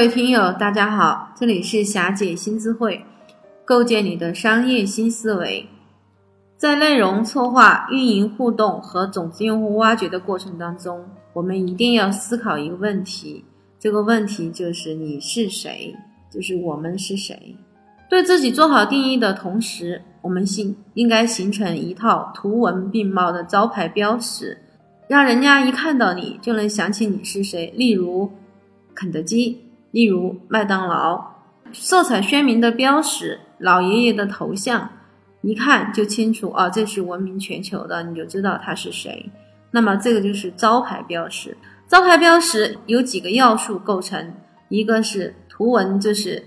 各位听友，大家好，这里是霞姐新思会，构建你的商业新思维。在内容策划、运营互动和种子用户挖掘的过程当中，我们一定要思考一个问题，这个问题就是你是谁，就是我们是谁。对自己做好定义的同时，我们形应该形成一套图文并茂的招牌标识，让人家一看到你就能想起你是谁。例如，肯德基。例如麦当劳，色彩鲜明的标识，老爷爷的头像，一看就清楚啊，这是闻名全球的，你就知道他是谁。那么这个就是招牌标识。招牌标识有几个要素构成，一个是图文，就是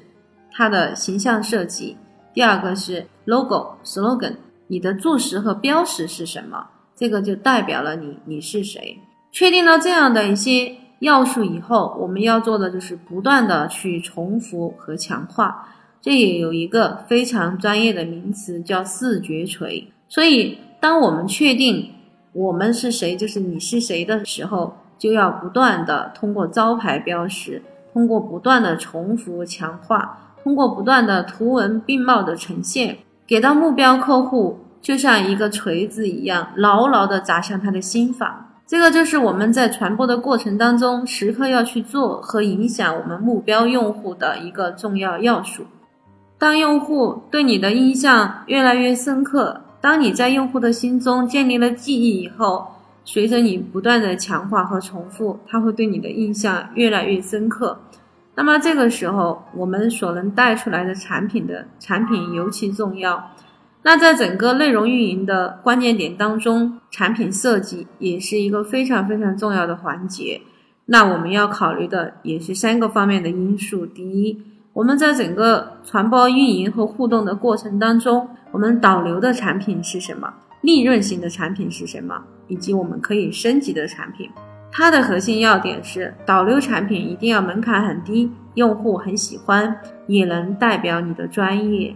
它的形象设计；第二个是 logo slogan，你的注释和标识是什么，这个就代表了你你是谁。确定了这样的一些。要素以后，我们要做的就是不断的去重复和强化。这也有一个非常专业的名词叫视觉锤。所以，当我们确定我们是谁，就是你是谁的时候，就要不断的通过招牌标识，通过不断的重复强化，通过不断的图文并茂的呈现，给到目标客户，就像一个锤子一样，牢牢的砸向他的心房。这个就是我们在传播的过程当中，时刻要去做和影响我们目标用户的一个重要要素。当用户对你的印象越来越深刻，当你在用户的心中建立了记忆以后，随着你不断的强化和重复，他会对你的印象越来越深刻。那么这个时候，我们所能带出来的产品的产品尤其重要。那在整个内容运营的关键点当中，产品设计也是一个非常非常重要的环节。那我们要考虑的也是三个方面的因素：第一，我们在整个传播、运营和互动的过程当中，我们导流的产品是什么？利润型的产品是什么？以及我们可以升级的产品。它的核心要点是，导流产品一定要门槛很低，用户很喜欢，也能代表你的专业。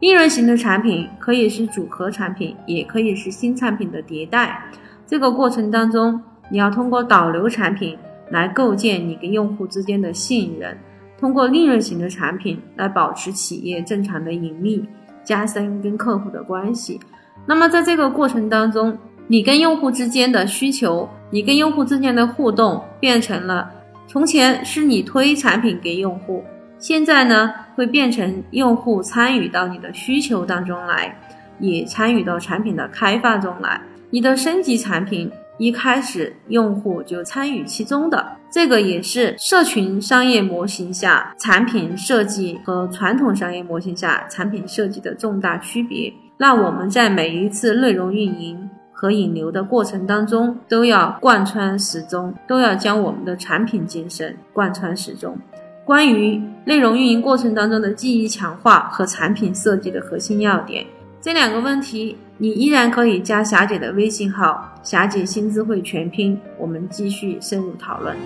利润型的产品可以是组合产品，也可以是新产品的迭代。这个过程当中，你要通过导流产品来构建你跟用户之间的信任，通过利润型的产品来保持企业正常的盈利，加深跟客户的关系。那么在这个过程当中，你跟用户之间的需求，你跟用户之间的互动，变成了从前是你推产品给用户。现在呢，会变成用户参与到你的需求当中来，也参与到产品的开发中来。你的升级产品一开始用户就参与其中的，这个也是社群商业模型下产品设计和传统商业模型下产品设计的重大区别。那我们在每一次内容运营和引流的过程当中，都要贯穿始终，都要将我们的产品精神贯穿始终。关于内容运营过程当中的记忆强化和产品设计的核心要点，这两个问题，你依然可以加霞姐的微信号“霞姐新智慧全拼”，我们继续深入讨论。